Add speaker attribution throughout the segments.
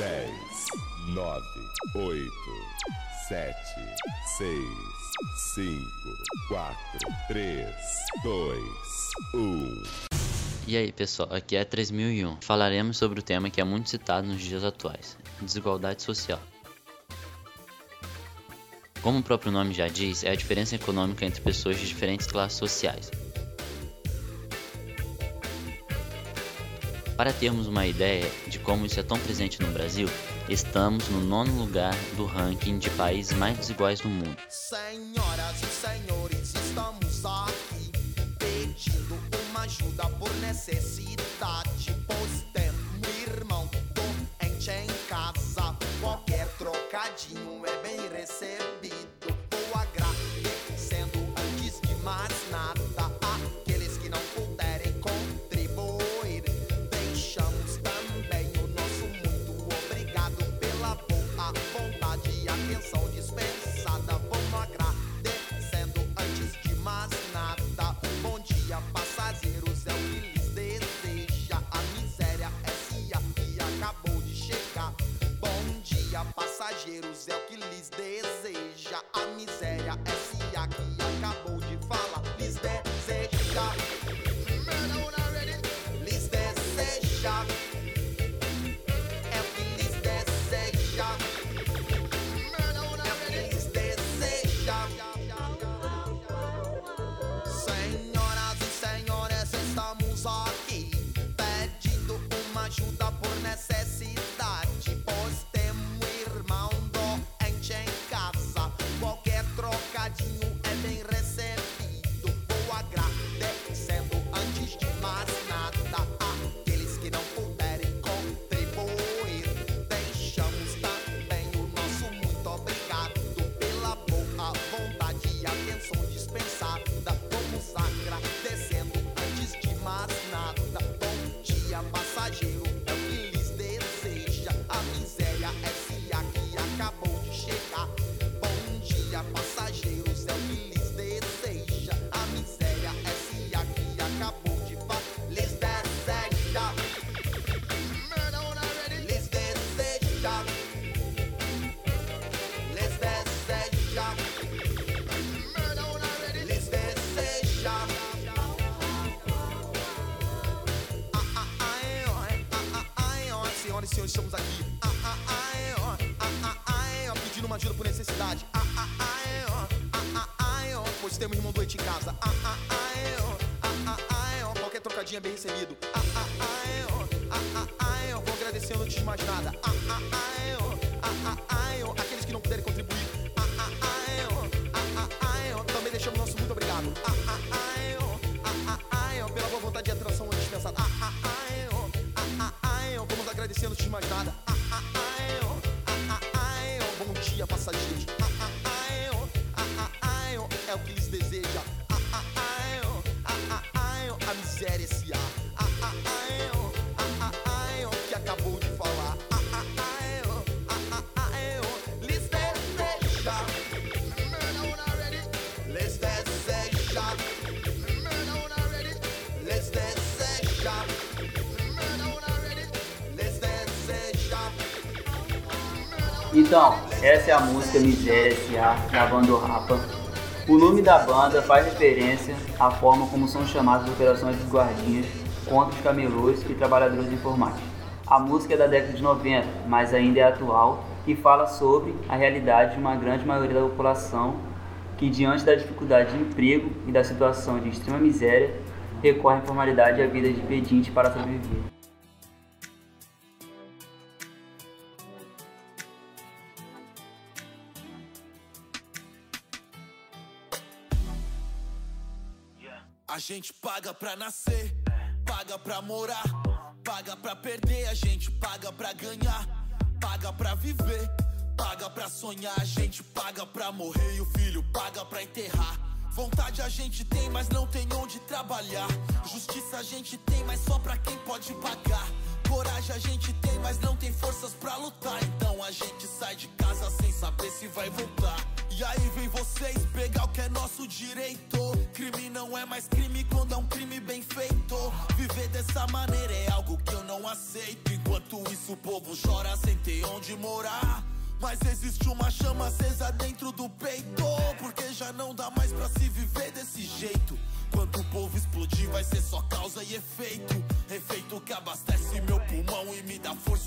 Speaker 1: 10, 9, 8, 7, 6, 5, 4, 3, 2, 1.
Speaker 2: E aí pessoal, aqui é 3001. Falaremos sobre o tema que é muito citado nos dias atuais: desigualdade social. Como o próprio nome já diz, é a diferença econômica entre pessoas de diferentes classes sociais. Para termos uma ideia de como isso é tão presente no Brasil, estamos no nono lugar do ranking de países mais desiguais do mundo.
Speaker 3: Senhoras e senhores, estamos aqui pedindo uma ajuda por necessidade, pois temos um irmão doente em casa. Qualquer trocadinho é ajuda por necessidade. É bem recebido. Ah, ah, ai, ó, ah, ah, ai, ó, vou agradecendo antes de mais nada. Ah, ah, ai, ó, ah, ah, ai, ó, aqueles que não puderem contribuir. Ah, ah, ai, ó, ah, ah, ai, ó, também deixamos nosso muito obrigado. Ah, ah, ai, ó, ah, ah, ai, ó, pela boa vontade e atração dispensada. Ah, ah, ai, ó, ah, ah, ai, ó, vamos agradecendo antes de mais nada. Ah, ah, ai, ó,
Speaker 4: Então, essa é a música Miséria S.A. da banda Rapa. O nome da banda faz referência à forma como são chamadas as operações dos guardinhas contra os camelôs e trabalhadores informais. A música é da década de 90, mas ainda é atual e fala sobre a realidade de uma grande maioria da população que, diante da dificuldade de emprego e da situação de extrema miséria, recorre à informalidade e à vida de pedinte para sobreviver.
Speaker 3: Gente paga pra nascer, paga pra morar, paga pra perder, a gente paga pra ganhar, paga pra viver, paga pra sonhar, a gente paga pra morrer e o filho paga pra enterrar. Vontade a gente tem, mas não tem onde trabalhar. Justiça a gente tem, mas só pra quem pode pagar. Coragem a gente tem, mas não tem forças pra lutar. Então a gente sai de casa sem saber se vai voltar. E aí vem vocês pegar o que é nosso direito. Crime não é mais crime quando é um crime bem feito. Viver dessa maneira é algo que eu não aceito.
Speaker 5: Enquanto isso o povo chora sem ter onde morar. Mas existe uma chama acesa dentro do peito. Porque já não dá mais pra se viver desse jeito. Quando o povo explodir, vai ser só causa e efeito. Efeito que abastece meu pulmão e me dá forças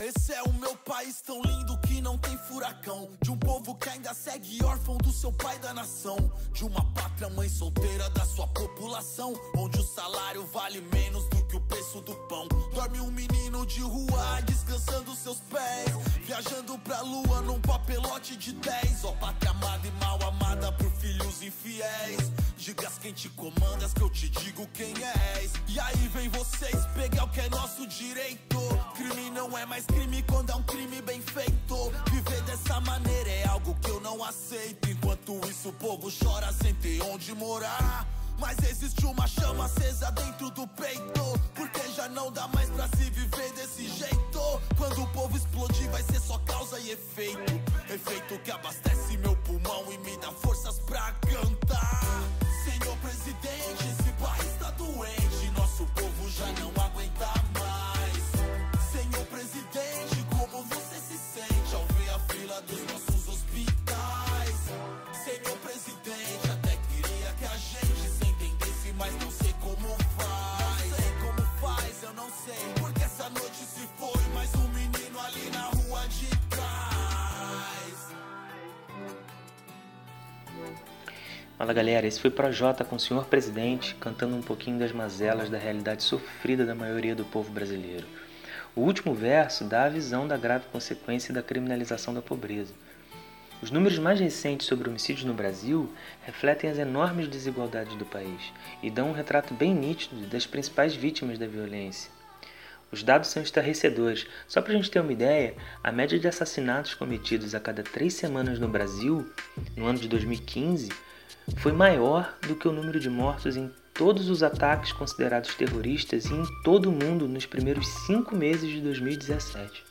Speaker 5: Esse é o meu país tão lindo que não tem furacão. De um povo que ainda segue órfão do seu pai da nação. De uma pátria mãe solteira da sua população. Onde o salário vale menos do preço do pão. Dorme um menino de rua descansando seus pés. Viajando pra lua num papelote de 10. Ó, pátria amada e mal amada por filhos infiéis. Digas quem te comandas que eu te digo quem és. E aí vem vocês pegar o que é nosso direito. Crime não é mais crime quando é um crime bem feito. Viver dessa maneira é algo que eu não aceito. Enquanto isso o povo chora sem ter onde morar. Mas existe uma chama acesa dentro do peito. Porque já não dá mais pra se viver desse jeito. Quando o povo explodir, vai ser só causa e efeito. Efeito que abastece meu pulmão e me dá forças pra cantar. Senhor presidente, esse país tá doente. Nosso povo já não aguenta mais. Senhor presidente, como você se sente ao ver a fila dos nossos hospitais? Senhor presidente, mas não sei como faz. Não sei como faz, eu não sei. Porque essa noite se foi um menino ali na rua de trás.
Speaker 6: Fala galera, esse foi Projota com o senhor presidente cantando um pouquinho das mazelas da realidade sofrida da maioria do povo brasileiro. O último verso dá a visão da grave consequência da criminalização da pobreza. Os números mais recentes sobre homicídios no Brasil refletem as enormes desigualdades do país e dão um retrato bem nítido das principais vítimas da violência. Os dados são estarrecedores. Só para a gente ter uma ideia, a média de assassinatos cometidos a cada três semanas no Brasil, no ano de 2015, foi maior do que o número de mortos em todos os ataques considerados terroristas e em todo o mundo nos primeiros cinco meses de 2017.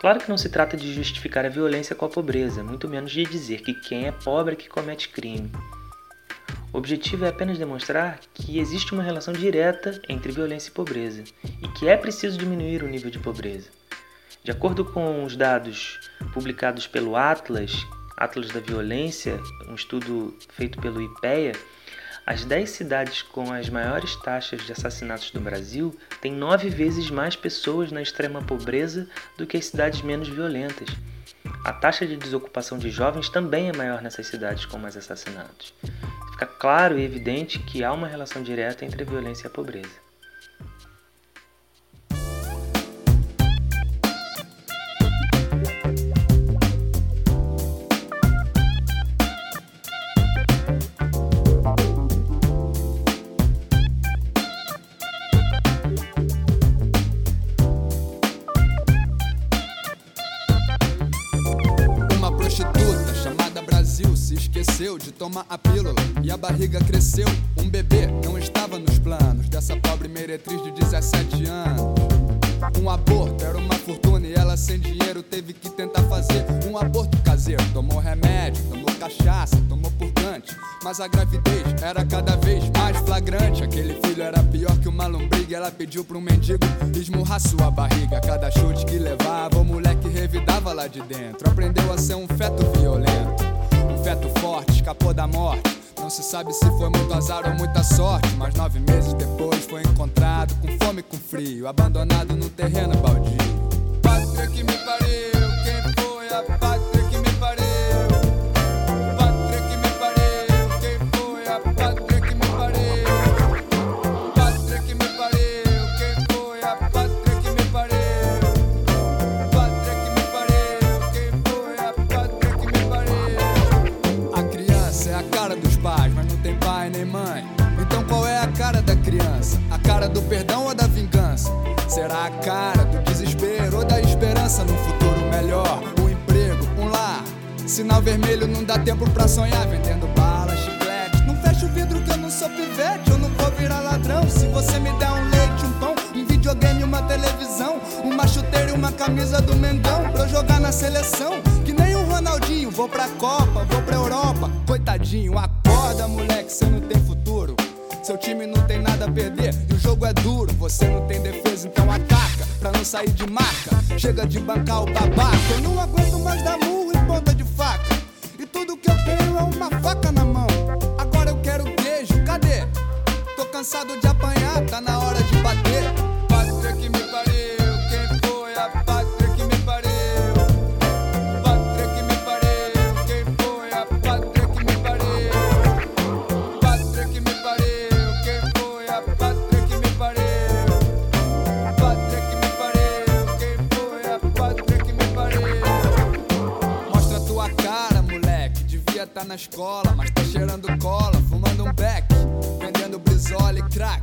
Speaker 6: Claro que não se trata de justificar a violência com a pobreza, muito menos de dizer que quem é pobre é que comete crime. O objetivo é apenas demonstrar que existe uma relação direta entre violência e pobreza e que é preciso diminuir o nível de pobreza. De acordo com os dados publicados pelo Atlas, Atlas da Violência, um estudo feito pelo IPEA, as 10 cidades com as maiores taxas de assassinatos do Brasil têm nove vezes mais pessoas na extrema pobreza do que as cidades menos violentas. A taxa de desocupação de jovens também é maior nessas cidades com mais assassinatos. Fica claro e evidente que há uma relação direta entre a violência e a pobreza.
Speaker 7: Tomar a pílula e a barriga cresceu. Um bebê não estava nos planos dessa pobre meretriz de 17 anos. Um aborto era uma fortuna e ela sem dinheiro teve que tentar fazer um aborto caseiro. Tomou remédio, tomou cachaça, tomou purgante. Mas a gravidez era cada vez mais flagrante. Aquele filho era pior que uma lombriga. Ela pediu pra um mendigo esmurrar sua barriga. Cada chute que levava, o moleque revidava lá de dentro. Aprendeu a ser um feto violento. Feto forte, escapou da morte. Não se sabe se foi muito azar ou muita sorte. Mas nove meses depois foi encontrado com fome e com frio, abandonado no terreno baldio. Vermelho não dá tempo pra sonhar vendendo bala, chiclete. Não fecha o vidro que eu não sou pivete, eu não vou virar ladrão. Se você me der um leite, um pão, um videogame, uma televisão, uma chuteira e uma camisa do Mengão pra eu jogar na seleção. Que nem o Ronaldinho, vou pra Copa, vou pra Europa. Coitadinho, acorda, moleque, você não tem futuro. Seu time não tem nada a perder e o jogo é duro. Você não tem defesa, então ataca pra não sair de marca. Chega de bancar o babaca. Eu não aguento mais dar murro ponta de faca. E tudo que eu tenho é uma faca na mão. Agora eu quero queijo, cadê? Tô cansado de apanhar, tá na hora de na escola, mas tá cheirando cola, fumando um beck, vendendo brisola e crack.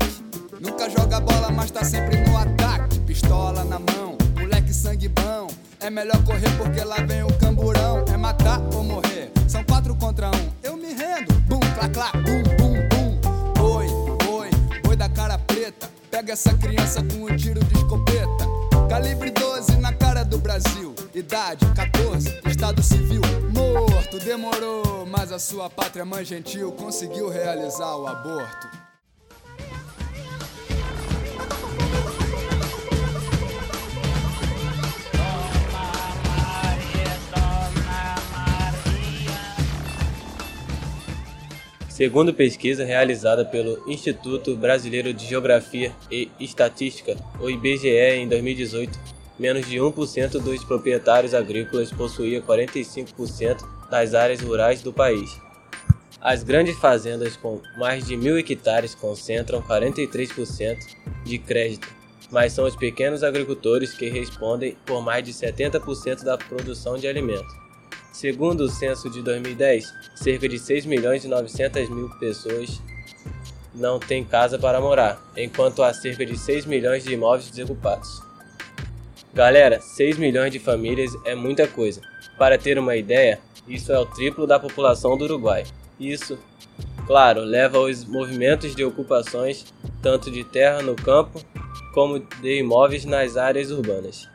Speaker 7: Nunca joga bola, mas tá sempre no ataque. Pistola na mão, moleque sangue bom. É melhor correr porque lá vem o camburão. É matar ou morrer. São quatro contra um. Eu me rendo. Bum, clá, clá, bum, bum, bum. Oi, oi, boi da cara preta. Pega essa criança com um tiro de escopeta. Calibre 12 na cara do Brasil. Idade 14, estado civil. Morto, demorou, mas a sua pátria mãe gentil conseguiu realizar o aborto.
Speaker 8: Segundo pesquisa realizada pelo Instituto Brasileiro de Geografia e Estatística, o IBGE, em 2018, menos de 1% dos proprietários agrícolas possuía 45% das áreas rurais do país. As grandes fazendas com mais de mil hectares concentram 43% de crédito, mas são os pequenos agricultores que respondem por mais de 70% da produção de alimentos. Segundo o censo de 2010, cerca de 6 milhões e 900 mil pessoas não têm casa para morar, enquanto há cerca de 6 milhões de imóveis desocupados. Galera, 6 milhões de famílias é muita coisa. Para ter uma ideia, isso é o triplo da população do Uruguai. Isso, claro, leva aos movimentos de ocupações tanto de terra no campo como de imóveis nas áreas urbanas.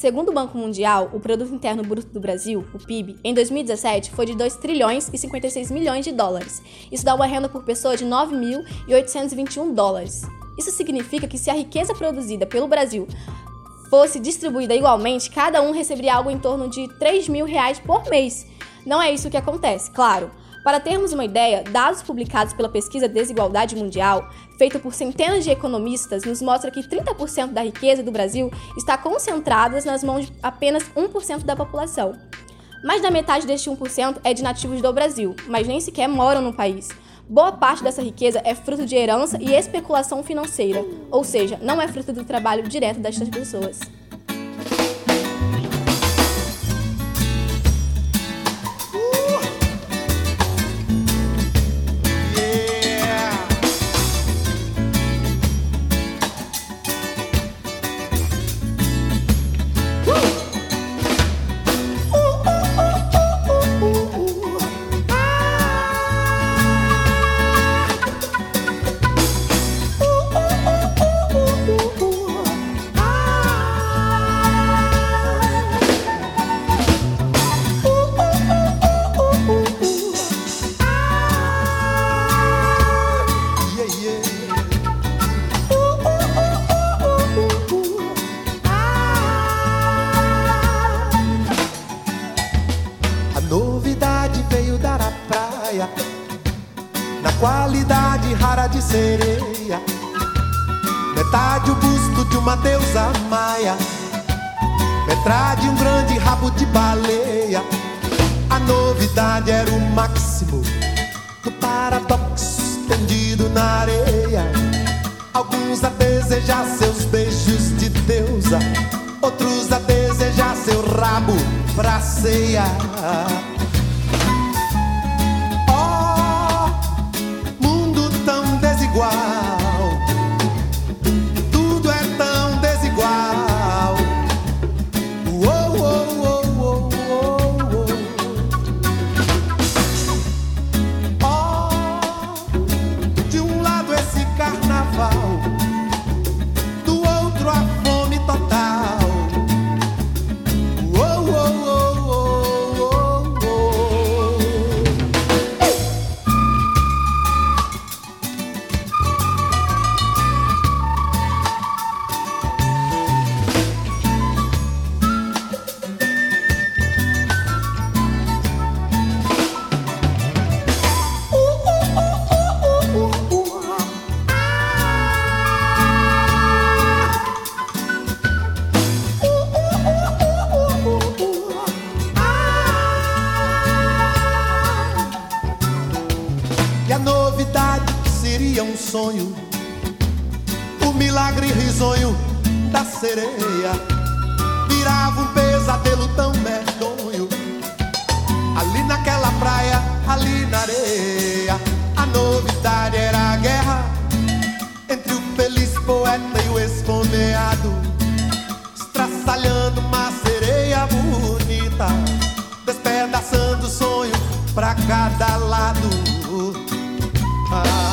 Speaker 9: Segundo o Banco Mundial, o Produto Interno Bruto do Brasil, o PIB, em 2017 foi de 2 trilhões e 56 milhões de dólares. Isso dá uma renda por pessoa de 9.821 dólares. Isso significa que se a riqueza produzida pelo Brasil fosse distribuída igualmente, cada um receberia algo em torno de 3 mil reais por mês. Não é isso que acontece, claro. Para termos uma ideia, dados publicados pela pesquisa Desigualdade Mundial, feita por centenas de economistas, nos mostra que 30% da riqueza do Brasil está concentrada nas mãos de apenas 1% da população. Mais da metade deste 1% é de nativos do Brasil, mas nem sequer moram no país. Boa parte dessa riqueza é fruto de herança e especulação financeira, ou seja, não é fruto do trabalho direto destas pessoas.
Speaker 3: Na qualidade rara de sereia. Metade o busto de uma deusa maia. Metade um grande rabo de baleia. A novidade era o máximo. Do paradoxo estendido na areia. Alguns a desejar seus beijos de deusa. Outros a desejar seu rabo pra ceia
Speaker 10: novidade era a guerra entre o feliz poeta e o esfomeado, estraçalhando uma sereia bonita, despedaçando o sonho pra cada lado. Ah,